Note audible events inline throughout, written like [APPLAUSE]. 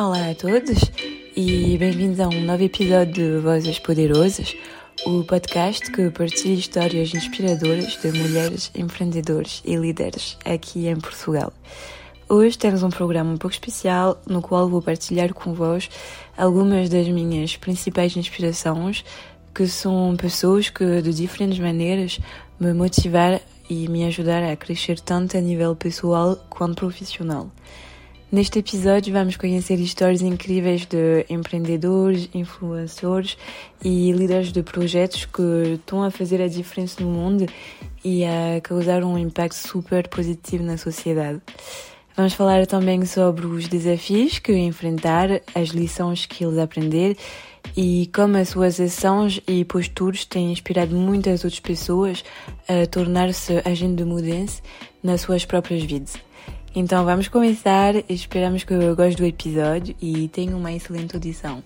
Olá a todos e bem-vindos a um novo episódio de Vozes Poderosas, o podcast que partilha histórias inspiradoras de mulheres empreendedores e líderes aqui em Portugal. Hoje temos um programa um pouco especial no qual vou partilhar com vós algumas das minhas principais inspirações, que são pessoas que de diferentes maneiras me motivaram e me ajudaram a crescer tanto a nível pessoal quanto profissional. Neste episódio vamos conhecer histórias incríveis de empreendedores, influencers e líderes de projetos que estão a fazer a diferença no mundo e a causar um impacto super positivo na sociedade. Vamos falar também sobre os desafios que enfrentar, as lições que eles aprenderam e como as suas ações e posturas têm inspirado muitas outras pessoas a tornar-se agentes de mudança nas suas próprias vidas. Então vamos começar, esperamos que gostem do episódio e tenham uma excelente audição.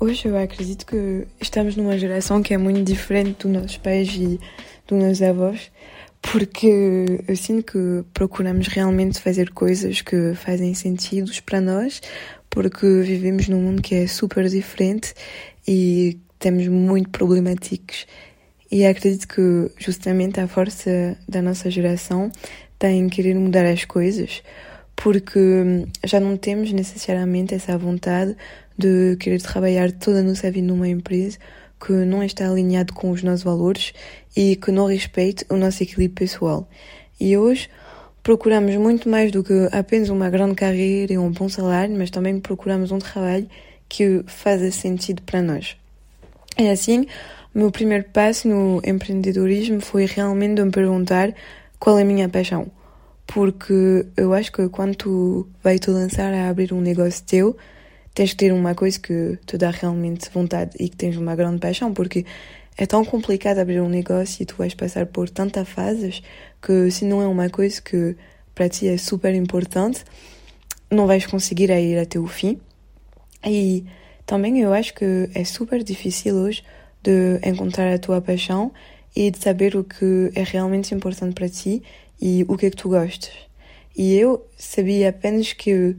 Hoje eu acredito que estamos numa geração que é muito diferente dos nossos pais e dos nossos avós, porque eu sinto que procuramos realmente fazer coisas que fazem sentido para nós, porque vivemos num mundo que é super diferente e temos muito problemáticos. E acredito que justamente a força da nossa geração tem querer mudar as coisas, porque hum, já não temos necessariamente essa vontade de querer trabalhar toda a nossa vida numa empresa que não está alinhado com os nossos valores e que não respeite o nosso equilíbrio pessoal. E hoje procuramos muito mais do que apenas uma grande carreira e um bom salário, mas também procuramos um trabalho que faça sentido para nós. É assim, meu primeiro passo no empreendedorismo foi realmente me perguntar qual é a minha paixão. Porque eu acho que quando tu vai te lançar a abrir um negócio teu, tens que ter uma coisa que te dá realmente vontade e que tens uma grande paixão, porque é tão complicado abrir um negócio e tu vais passar por tantas fases que se não é uma coisa que para ti é super importante, não vais conseguir ir até o fim. E também eu acho que é super difícil hoje de encontrar a tua paixão e de saber o que é realmente importante para ti e o que é que tu gostas. E eu sabia apenas que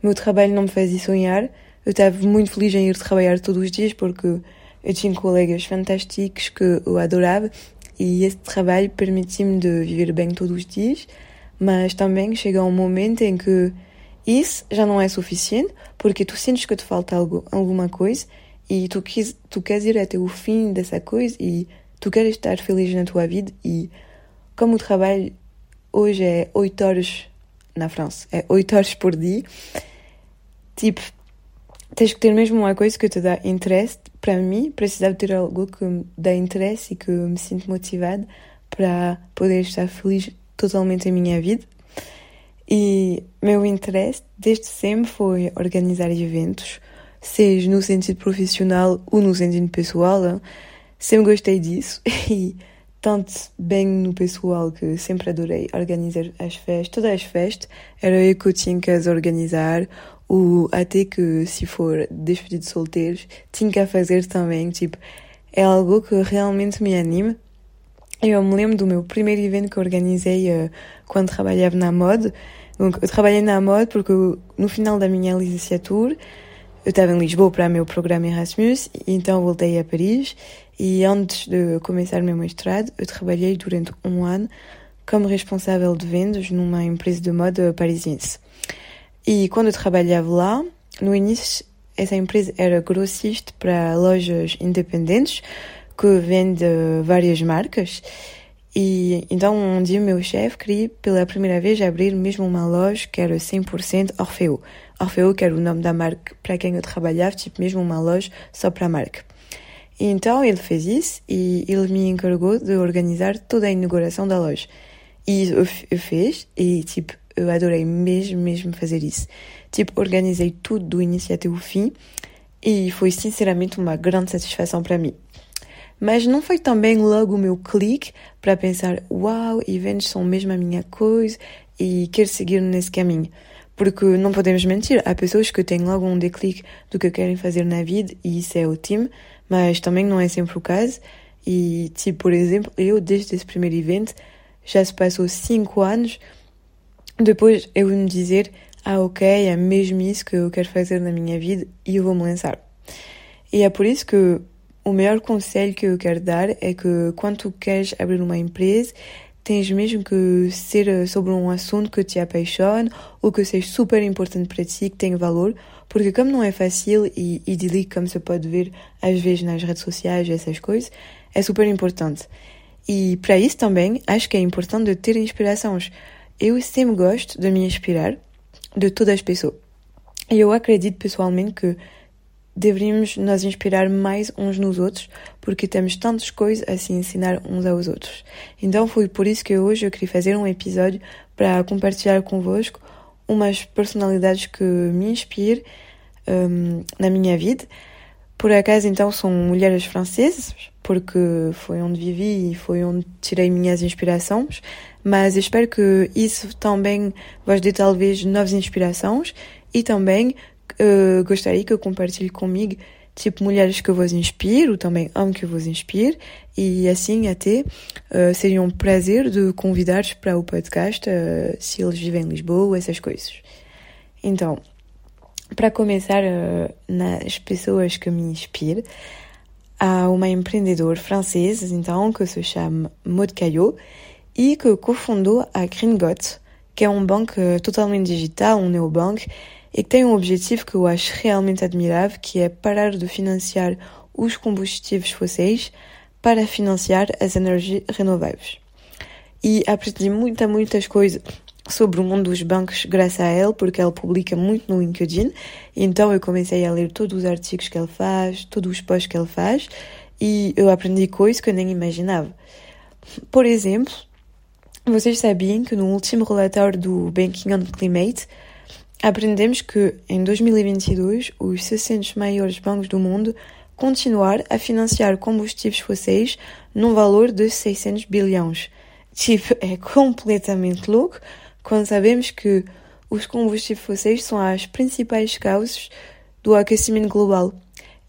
meu trabalho não me fazia sonhar. Eu estava muito feliz em ir trabalhar todos os dias porque eu tinha colegas fantásticos que eu adorava e esse trabalho permitia-me de viver bem todos os dias, mas também chega um momento em que isso já não é suficiente porque tu sentes que te falta algo, alguma coisa e tu, quis, tu queres ir até o fim dessa coisa e tu queres estar feliz na tua vida e como o trabalho hoje é 8 horas na França, é 8 horas por dia, tipo, tens que ter mesmo uma coisa que te dá interesse. Para mim, precisava ter algo que me dá interesse e que me sinto motivada para poder estar feliz totalmente em minha vida. E meu interesse desde sempre foi organizar eventos, seja no sentido profissional ou no sentido pessoal. Sempre gostei disso [LAUGHS] e tanto bem no pessoal que sempre adorei organizar as festas, todas as festas, era eu que tinha que as organizar, ou até que se for despedido de solteiros, tinha que fazer também, tipo, é algo que realmente me anima. Eu me lembro do meu primeiro evento que organizei uh, quando trabalhava na moda. Donc, eu trabalhei na moda porque no final da minha licenciatura eu estava em Lisboa para o meu programa Erasmus, então voltei a Paris e antes de começar meu mestrado, eu trabalhei durante um ano como responsável de vendas numa empresa de moda parisiense. E quando eu trabalhava lá, no início, essa empresa era grossista para lojas independentes que vende várias marcas. E então um dia meu chefe queria pela primeira vez abrir mesmo uma loja que era 100% Orfeu. Orfeu, que era o nome da marca para quem eu trabalhava, tipo mesmo uma loja só para a marca. E então ele fez isso e ele me encarregou de organizar toda a inauguração da loja. E eu, eu fiz e tipo, eu adorei mesmo, mesmo fazer isso. Tipo, organizei tudo do início até o fim e foi sinceramente uma grande satisfação para mim. Mas não foi também logo o meu clique para pensar, uau, eventos são mesmo a minha coisa e quero seguir nesse caminho. Porque não podemos mentir, há pessoas que têm logo um declique do que querem fazer na vida e isso é ótimo, mas também não é sempre o caso. E, tipo, por exemplo, eu desde esse primeiro evento já se passou cinco anos depois eu me dizer, ah, ok, é mesmo isso que eu quero fazer na minha vida e eu vou me lançar. E é por isso que o melhor conselho que eu quero dar é que quando tu queres abrir uma empresa, tens mesmo que ser sobre um assunto que te apaixone ou que seja super importante para ti, que tenha valor, porque como não é fácil e idílico, como se pode ver às vezes nas redes sociais, essas coisas, é super importante. E para isso também, acho que é importante de ter inspirações. Eu sempre gosto de me inspirar de todas as pessoas. E eu acredito pessoalmente que deveríamos nos inspirar mais uns nos outros, porque temos tantas coisas a se ensinar uns aos outros. Então foi por isso que hoje eu queria fazer um episódio para compartilhar convosco umas personalidades que me inspiram um, na minha vida. Por acaso, então, são mulheres francesas, porque foi onde vivi e foi onde tirei minhas inspirações, mas espero que isso também vos dê talvez novas inspirações e também uh, gostaria que eu compartilhe comigo tipo mulheres que vos inspiro, também amo que vos inspire e assim até uh, seria um prazer de convidar-vos para o podcast uh, se eles vivem em Lisboa, essas coisas. Então, para começar nas pessoas que me inspiram, há uma empreendedora francesa então que se chama Maud Caillot e que cofundou a Gringot, que é um banco totalmente digital, um neobanco, e que tem um objetivo que eu acho realmente admirável, que é parar de financiar os combustíveis fósseis para financiar as energias renováveis. E aprendi muitas, muitas coisas sobre o mundo dos bancos graças a ele, porque ele publica muito no LinkedIn. Então eu comecei a ler todos os artigos que ele faz, todos os posts que ele faz, e eu aprendi coisas que eu nem imaginava. Por exemplo, vocês sabiam que no último relatório do Banking on Climate aprendemos que em 2022 os 600 maiores bancos do mundo continuar a financiar combustíveis fósseis num valor de 600 bilhões. Tipo, é completamente louco quando sabemos que os combustíveis fósseis são as principais causas do aquecimento global.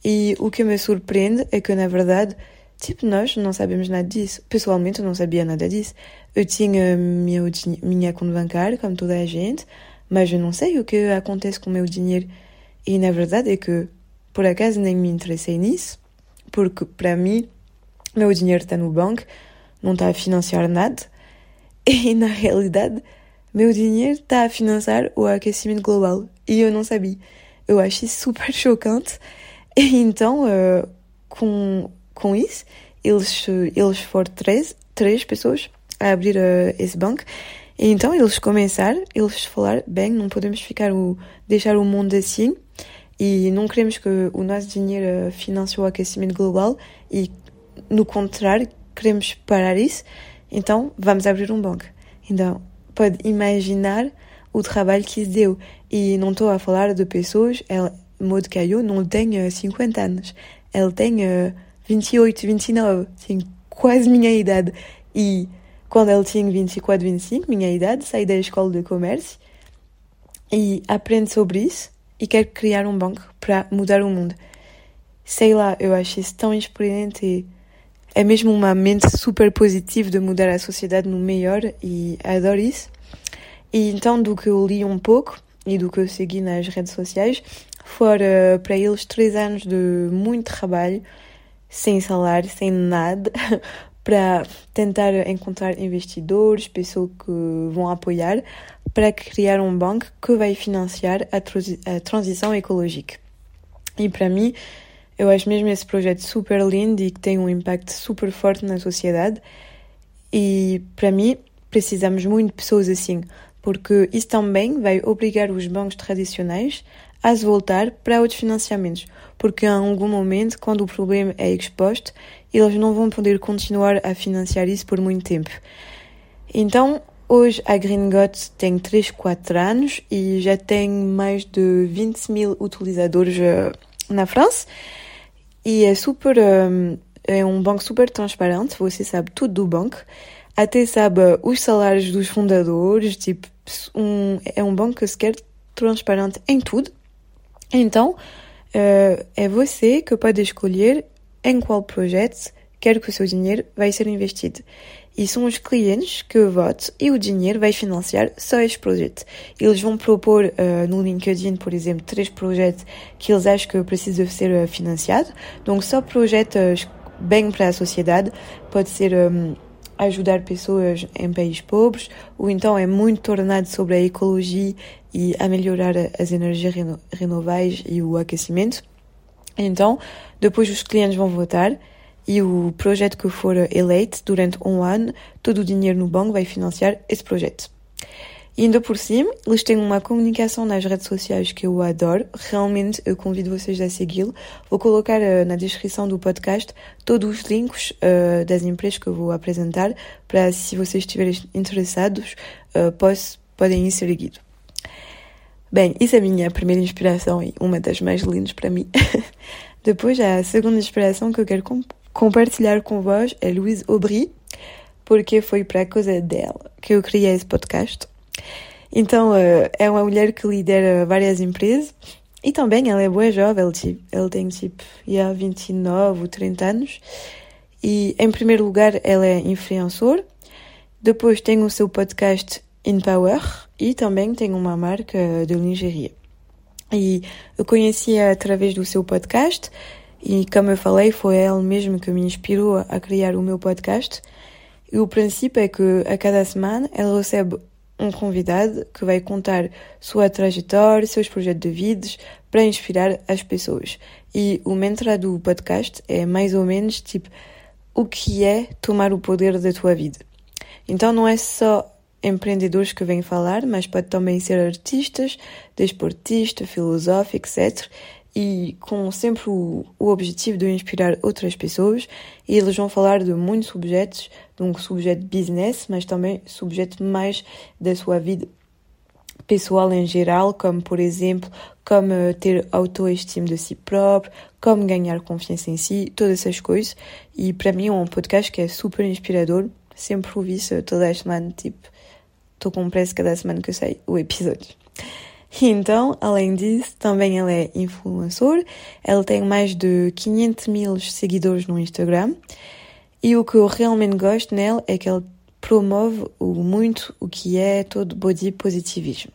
E o que me surpreende é que, na verdade, tipo, nós não sabemos nada disso. Pessoalmente, eu não sabia nada disso. Eu tinha minha conta bancária, como toda a gente, mas eu não sei o que acontece com o meu dinheiro. E na verdade é que, por acaso, nem me interessei nisso, porque para mim, meu dinheiro está no banco, não está a financiar nada. [LAUGHS] E na realidade, meu dinheiro está a financiar o aquecimento global. E eu não sabia. Eu achei super [LAUGHS] chocante. E então, uh, com, com isso, eles, eles foram três, três pessoas a abrir uh, esse banco. E então eles começaram, eles falaram, bem, não podemos ficar o, deixar o mundo assim e não queremos que o nosso dinheiro financie o aquecimento global e, no contrário, queremos parar isso, então vamos abrir um banco. Então, pode imaginar o trabalho que isso deu. E não estou a falar de pessoas, ela, Maud Caillot não tem 50 anos, ela tem 28, 29, tem quase minha idade. E quando ela tinha 24, 25, minha idade, saí da escola de comércio e aprende sobre isso e quer criar um banco para mudar o mundo. Sei lá, eu acho isso tão inspirante e é mesmo uma mente super positiva de mudar a sociedade no melhor e adoro isso. E então, do que eu li um pouco e do que eu segui nas redes sociais, foram para eles três anos de muito trabalho, sem salário, sem nada, [LAUGHS] para tentar encontrar investidores, pessoas que vão apoiar, para criar um banco que vai financiar a, transição ecológica. E para mim, eu acho mesmo esse projeto super lindo e que tem um impacto super forte na sociedade. E para mim, precisamos muito de pessoas assim, porque isso também vai obrigar os bancos tradicionais a se voltar para outros financiamentos, porque em algum momento, quando o problema é exposto, eles não vão poder continuar a financiar isso por muito tempo. Então, hoje a Green tem 3, 4 anos e já tem mais de 20 mil utilizadores eh, na França. E é super. Um, é um banco super transparente, você sabe tudo do banco, até sabe os salários dos fundadores, tipo, um, é um banco que se quer transparente em tudo. Então, uh, é você que pode escolher em qual projeto quer que o seu dinheiro vai ser investido. e são os clientes que votam e o dinheiro vai financiar só este projeto. Eles vão propor uh, no LinkedIn, por exemplo, três projetos que eles acham que precisam ser uh, financiados. Donc, só projetos bem para a sociedade. Pode ser um, ajudar pessoas em países pobres, ou então é muito tornado sobre a ecologia e a melhorar as energias reno renováveis e o aquecimento. Então, depois os clientes vão votar e o projeto que for eleito durante um ano, todo o dinheiro no banco vai financiar esse projeto. E ainda por cima, eles têm uma comunicação nas redes sociais que eu adoro. Realmente, eu convido vocês a segui-lo. Vou colocar uh, na descrição do podcast todos os links uh, das empresas que eu vou apresentar para, se vocês estiverem interessados, uh, posso, podem ir seguido. Bem, isso é a minha primeira inspiração e uma das mais lindas para mim. [LAUGHS] Depois, a segunda inspiração que eu quero comp compartilhar com vós é Louise Aubry, porque foi para a coisa dela que eu criei esse podcast. Então, uh, é uma mulher que lidera várias empresas e também ela é boa jovem, ela, tem tipo já 29 ou 30 anos. E em primeiro lugar, ela é influenciadora. Depois tem o seu podcast Empower e também tem uma marca de lingerie. E eu conhecia através do seu podcast e, como eu falei, foi ela mesmo que me inspirou a criar o meu podcast. E o princípio é que a cada semana ela recebe um convidado que vai contar sua trajetória, seus projetos de vida para inspirar as pessoas. E o mantra do podcast é mais ou menos tipo o que é tomar o poder da tua vida. Então não é só empreendedores que vêm falar, mas pode também ser artistas, desportistas, filósofos, etc e com sempre o, o, objetivo de inspirar outras pessoas. E eles vão falar de muitos subjetos, donc subjeto business, mas também subjeto mais da sua vida pessoal em geral, como por exemplo, como ter autoestima de si próprio, como ganhar confiança em si, todas essas coisas. E para mim é um podcast que é super inspirador. Sempre ouvi isso toda a semana, tipo, estou com pressa cada semana que eu sei o episódio. Então, além disso, também ela é influencer. Ela tem mais de 500 mil seguidores no Instagram. E o que eu realmente gosto nela é que ela promove muito o que é todo body positivismo.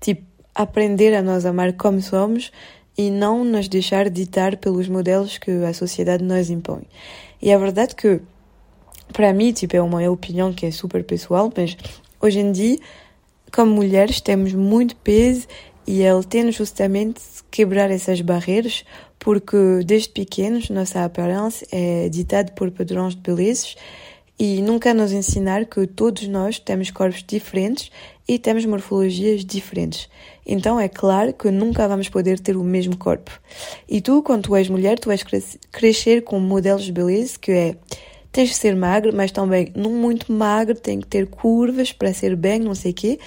Tipo, aprender a nós amar como somos e não nos deixar ditar pelos modelos que a sociedade nos impõe. E é verdade que, para mim, tipo, é uma opinião que é super pessoal, mas hoje em dia como mulheres temos muito peso e ele tem justamente quebrar essas barreiras porque desde pequenos nossa aparência é ditada por padrões de beleza e nunca nos ensinar que todos nós temos corpos diferentes e temos morfologias diferentes. Então é claro que nunca vamos poder ter o mesmo corpo. E tu, quando tu és mulher, tu vais crescer com modelos de beleza que é tens de ser magro, mas também não muito magro, tem que ter curvas para ser bem, não sei o quê.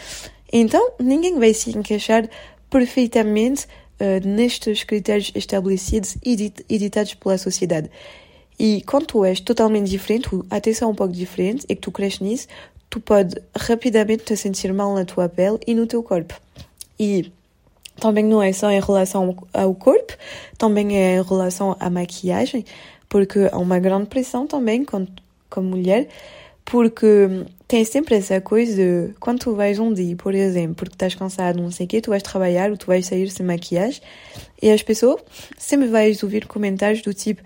Então, ninguém vai se encaixar perfeitamente uh, nestes critérios estabelecidos e editados pela sociedade. E quando tu és totalmente diferente, atenção um pouco diferente, e que tu cresces nisso, tu pode rapidamente te sentir mal na tua pele e no teu corpo. E também não é só em relação ao corpo, também é em relação à maquiagem porque há uma grande pressão também como, mulher, porque tem sempre essa coisa de quando tu vais um dia, por exemplo, porque estás cansado, não sei o quê, tu vais trabalhar ou tu vais sair sem maquiagem e as pessoas sempre vais ouvir comentários do tipo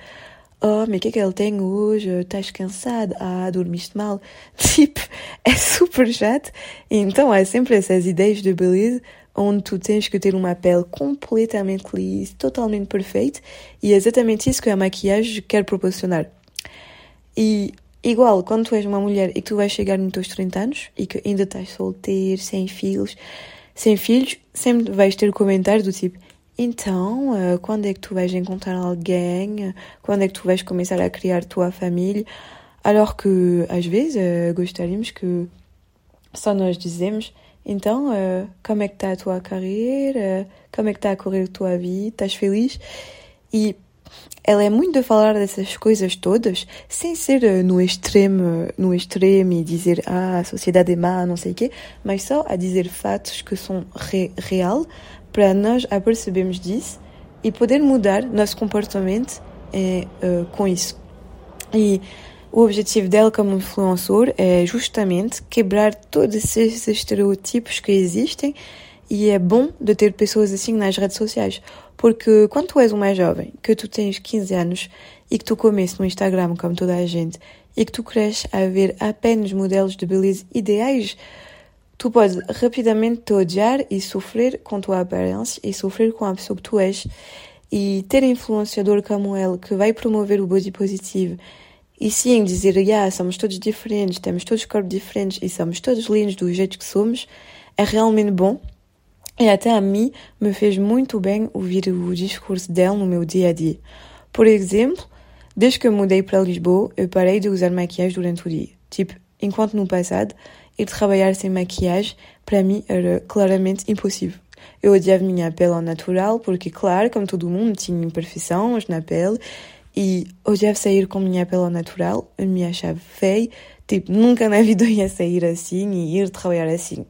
Oh, mas o que é que ele tem hoje? Estás cansado? Ah, dormiste mal. [LAUGHS] Tipo, é super chato. Então há sempre essas ideias de beleza onde tu tens que ter uma pele completamente lisa, totalmente perfeita, e é exatamente isso que a maquiagem quer proporcionar. E igual, quando tu és uma mulher e que tu vais chegar nos teus 30 anos e que ainda estás solteiro, sem filhos, sem filhos, sempre vais ter comentários do tipo então, uh, quando é que tu vais encontrar alguém? Quando é que tu vais começar a criar tua família? Alors que, às vezes, uh, gostaríamos que só nós dizemos então, uh, como é que está a tua carreira? Como é que está a correr a tua vida? Estás feliz? E ela é muito de falar dessas coisas todas, sem ser uh, no extremo, no extremo e dizer ah, a sociedade é má, não sei o quê, mas só a dizer fatos que são re real para nós apercebermos disso e poder mudar nosso comportamento uh, com isso. E O objetivo dela como influenciador é justamente quebrar todos esses estereótipos que existem e é bom de ter pessoas assim nas redes sociais. Porque quando tu és um mais jovem, que tu tens 15 anos e que tu começas no Instagram como toda a gente e que tu cresces a ver apenas modelos de beleza ideais, tu podes rapidamente te odiar e sofrer com a tua aparência e sofrer com a pessoa que tu és e ter influenciador como ele que vai promover o body positivo e sim dizer, yeah, somos todos diferentes, temos todos corpos diferentes e somos todos lindos do jeito que somos, é realmente bom e até a mim me fez muito bem ouvir o discurso dela no meu dia a dia. Por exemplo, desde que mudei para Lisboa, eu parei de usar maquiagem durante o dia. Tipo, enquanto no passado, ir trabalhar sem maquiagem, para mim, era claramente impossível. Eu odiava minha pele ao natural, porque, claro, como todo mundo, tinha imperfeições na pele, e odiava sair com minha pele ao natural, eu me achava feia, tipo, nunca na vida [LAUGHS] ia sair assim e ir trabalhar assim.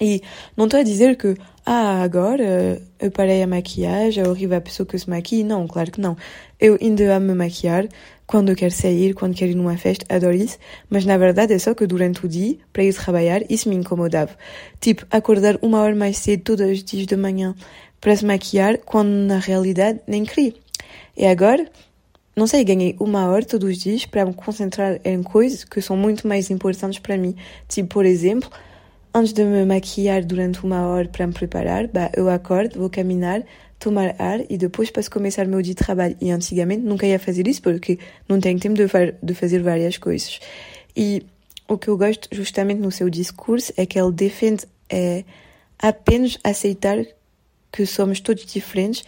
E não estou a dizer que, ah, agora eu parei a maquiagem, é horrível a pessoa que se maquia. Não, claro que não. Eu ainda amo me maquiar quando eu quero sair, quando quero ir numa festa, adoro isso. Mas na verdade é só que durante o dia, para ir trabalhar, isso me incomodava. Tipo, acordar uma hora mais cedo todos os dias de manhã para se maquiar, quando na realidade nem queria. E agora, não sei, ganhei uma hora todos os dias para me concentrar em coisas que são muito mais importantes para mim. Tipo, por exemplo, Antes de me maquilhar durante uma hora para me preparar, bah, eu acordo, vou caminhar, tomar ar e depois posso começar o meu dia de trabalho. E antigamente nunca ia fazer isso porque não tenho tempo de, de fazer várias coisas. E o que eu gosto justamente no seu discurso é que ele defende é, apenas aceitar que somos todos diferentes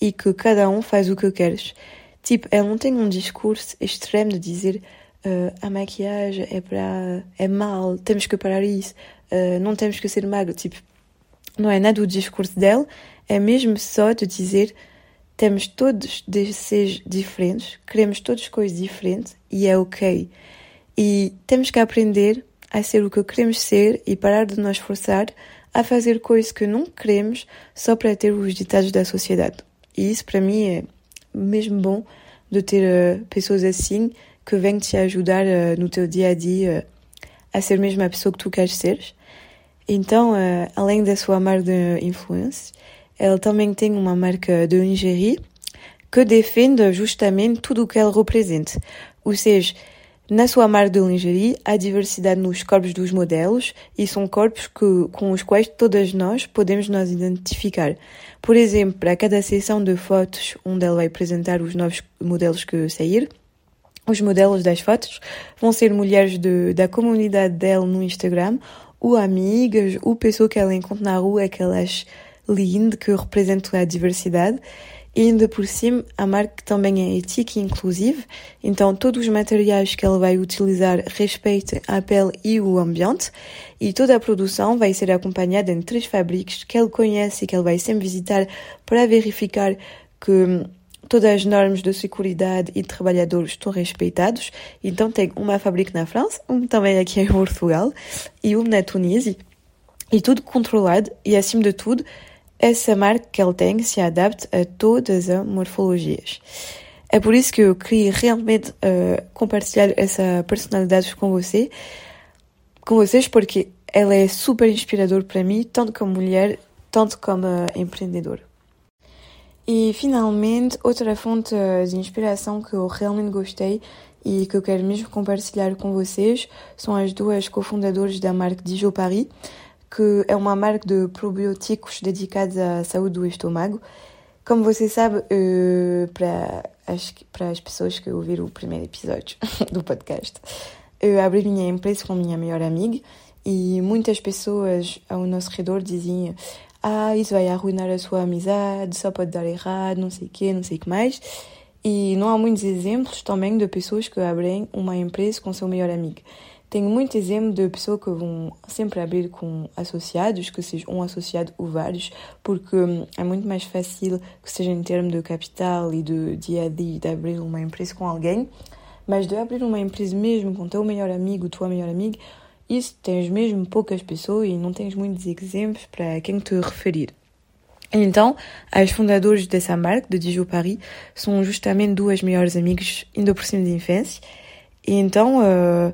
e que cada um faz o que queres. Tipo, ele não tem um discurso extremo de dizer uh, a maquiagem é para é mal, temos que parar isso, uh, não temos que ser magro. Tipo, não é nada o discurso dela, é mesmo só de dizer temos todos de ser diferentes, queremos todas coisas diferentes e é ok. E temos que aprender a ser o que queremos ser e parar de nos forçar a fazer coisas que não queremos só para ter os ditados da sociedade. E isso para mim é mesmo bom de ter uh, pessoas assim que vêm te ajudar uh, no teu dia a dia uh, a ser mesmo a pessoa que tu queres ser. Então, além da sua marca de influência, ela também tem uma marca de lingerie que defende justamente tudo o que ela representa. Ou seja, na sua marca de lingerie há diversidade nos corpos dos modelos e são corpos que, com os quais todas nós podemos nos identificar. Por exemplo, para cada sessão de fotos onde ela vai apresentar os novos modelos que sair, os modelos das fotos vão ser mulheres de, da comunidade dela no Instagram, ou amigas, ou pessoas que ela encontra na rua, que ela acha que representam a diversidade. E ainda por cima, a marca também é ética e inclusiva, então todos os materiais que ela vai utilizar respeitam a pele e o ambiente, e toda a produção vai ser acompanhada em três fábricas que ele conhece e que ele vai sempre visitar para verificar que todas as normas de segurança e de trabalhadores estão respeitados. Então tem uma fábrica na França, um também aqui em Portugal e um na Tunísia. E tudo controlado e, acima de tudo, essa marca que ele tem se adapta a todas as morfologias. É por isso que eu queria realmente uh, compartilhar essa personalidade com você, com vocês, porque ela é super inspiradora para mim, tanto como mulher, tanto como uh, empreendedora. E finalmente, outra fonte de inspiração que eu realmente gostei e que eu quero mesmo compartilhar com vocês são as duas cofundadoras da marca Dijon Paris, que é uma marca de probióticos dedicados à saúde do estômago. Como você sabe, eh, para, as, para as pessoas que ouviram o primeiro episódio [LAUGHS] do podcast, eu abri minha empresa com minha melhor amiga e muitas pessoas ao nosso redor diziam ah, isso vai arruinar a sua amizade, só pode dar errado, não sei o quê, não sei o que mais. E não há muitos exemplos também de pessoas que abrem uma empresa com seu melhor amigo. Tenho muito exemplo de pessoas que vão sempre abrir com associados, que seja um associado ou vários, porque hum, é muito mais fácil que seja em termos de capital e do dia a dia de abrir uma empresa com alguém, mas de abrir uma empresa mesmo com teu melhor amigo, tua melhor amiga, isso tens mesmo poucas pessoas e não tens muitos exemplos para quem te referir. Então, as fundadoras dessa marca, de Dijon Paris, são justamente duas melhores amigas, ainda por cima de infância. E então uh,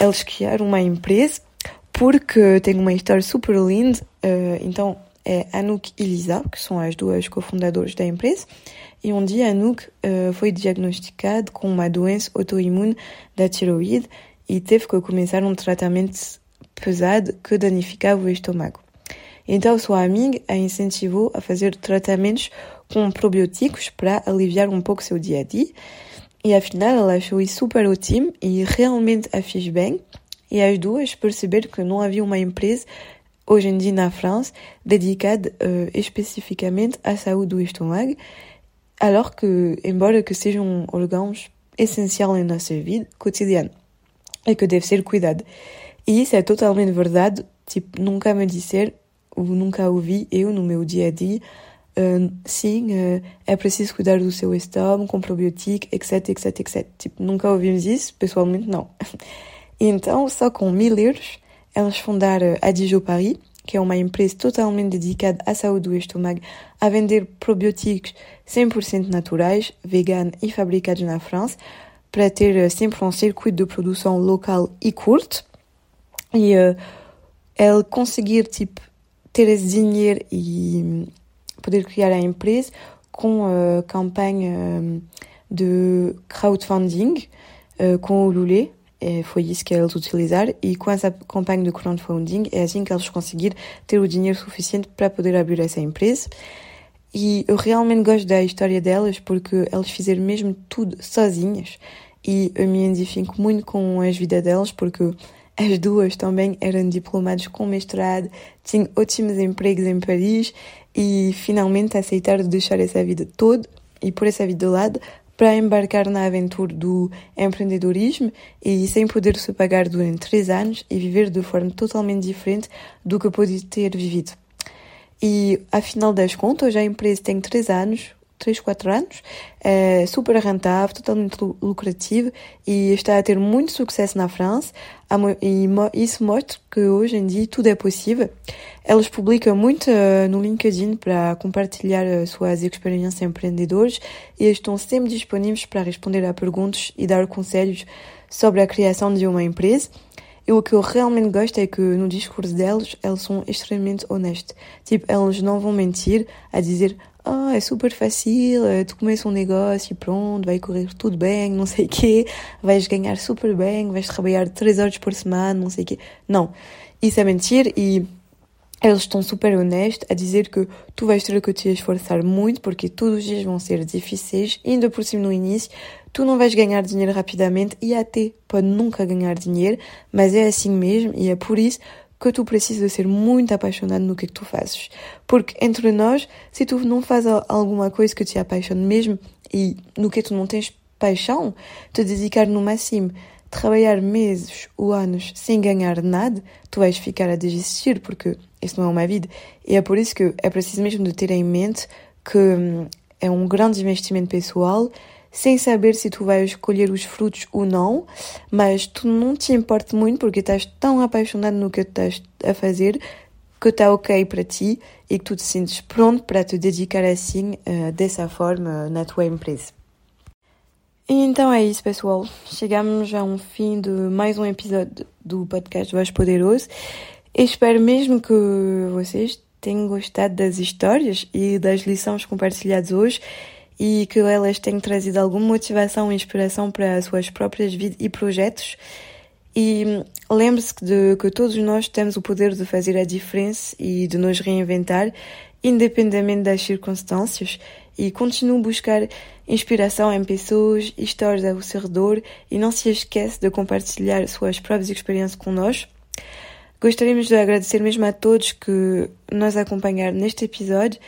eles criaram uma empresa porque tem uma história super linda. Uh, então é Anouk e Lisa, que são as duas cofundadoras da empresa. E um dia Anouk uh, foi diagnosticada com uma doença autoimune da tiroide e teve que começar um tratamento pesado que danificava o estômago. Então sua amiga a incentivou a fazer tratamentos com probióticos para aliviar um pouco seu dia a dia. E afinal ela achou isso super ótimo e realmente a fez bem. E as duas perceberam que não havia uma empresa hoje em dia na França dedicada uh, especificamente à saúde do estômago, alors que, embora que sejam órgãos essenciais em nossa vida cotidiana e que deve ser cuidado. E isso é totalmente verdade, tipo, nunca me disser ou nunca ouvi eu no meu dia a sim, uh, é preciso cuidar do seu estômago com probiótico, etc, etc, etc. Tipo, nunca ouvimos isso, pessoalmente não. [LAUGHS] então, só com mil euros, elas fundaram a Dijon Paris, que é uma empresa totalmente dedicada à saúde do estômago, a vender probióticos 100% naturais, veganos e fabricados na França, para ter uh, sempre um circuito de produção local e curto. E uh, ele conseguir, tipo, ter esse dinheiro e poder criar a empresa com a campanha de crowdfunding com o Lulé, é, foi isso que eles utilizaram. E com essa campanha de crowdfunding é assim que eles conseguiram ter o dinheiro suficiente para poder abrir essa empresa. E eu realmente gosto da história delas porque elas fizeram mesmo tudo sozinhas. E eu me identifico muito com as vidas delas porque as duas também eram diplomadas com mestrado, tinham ótimos empregos em Paris e finalmente aceitaram deixar essa vida toda e por essa vida de lado para embarcar na aventura do empreendedorismo e sem poder se pagar durante três anos e viver de forma totalmente diferente do que pode ter vivido. E, afinal das contas, a empresa tem três anos, 3, 4 anos, é super rentável, totalmente lucrativo e está a ter muito sucesso na França. E isso mostra que hoje em dia tudo é possível. Elas publicam muito uh, no LinkedIn para compartilhar uh, suas experiências empreendedoras e estão sempre disponíveis para responder a perguntas e dar conselhos sobre a criação de uma empresa. E o que eu realmente gosto é que no discurso delas, elas são extremamente honestas. Tipo, elas não vão mentir a dizer ah, é super fácil, eh, tu começa um negócio e pronto, vai correr tudo bem, não sei o quê, vais ganhar super bem, vais trabalhar três horas por semana, não sei o quê. Não, isso é mentir e eles estão super honestos a dizer que tu vais ter que te esforçar muito porque todos os dias vão ser difíceis, ainda por cima no início, tu não vais ganhar dinheiro rapidamente e até pode nunca ganhar dinheiro, mas é assim mesmo e é por isso que tu precisas ser muito apaixonado no que, é que tu fazes. Porque entre nós, se tu não fazes alguma coisa que te apaixone mesmo e no que tu não tens paixão, te dedicar no máximo, trabalhar meses ou anos sem ganhar nada, tu vais ficar a desistir porque isso não é uma vida. E é por isso que é preciso mesmo de ter em mente que hum, é um grande investimento pessoal sem saber se tu vais escolher os frutos ou não, mas tu não te importa muito porque estás tão apaixonado no que estás a fazer que está ok para ti e que tu te sentes pronto para te dedicar assim, uh, dessa forma, na tua empresa. Então é isso, pessoal. Chegamos a um fim de mais um episódio do podcast Voz Poderoso. Espero mesmo que vocês tenham gostado das histórias e das lições compartilhadas hoje e que elas tenham trazido alguma motivação e inspiração para as suas próprias vidas e projetos. E lembre-se de que todos nós temos o poder de fazer a diferença e de nos reinventar, independentemente das circunstâncias, e continue a buscar inspiração em pessoas histórias ao seu redor e não se esqueça de compartilhar suas próprias experiências conosco. Gostaríamos de agradecer mesmo a todos que nos acompanharam neste episódio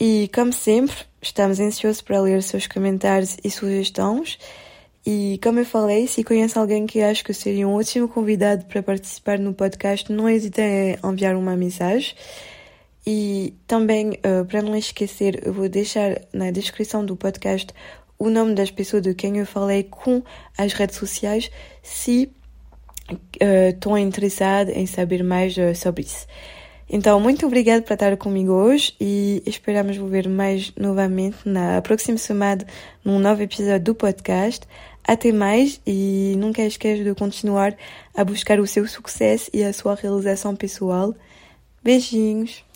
e, como sempre, estamos ansiosos para ler seus comentários e sugestões. E, como eu falei, se conhece alguém que acha que seria um ótimo convidado para participar no podcast, não hesite em enviar uma mensagem. E também, uh, para não esquecer, eu vou deixar na descrição do podcast o nome das pessoas de quem eu falei com as redes sociais, se uh, estão interessados em saber mais uh, sobre isso. Então, muito obrigada por estar comigo hoje e esperamos vos ver mais novamente na próxima semana num novo episódio do podcast. Até mais e nunca esqueça de continuar a buscar o seu sucesso e a sua realização pessoal. Beijinhos!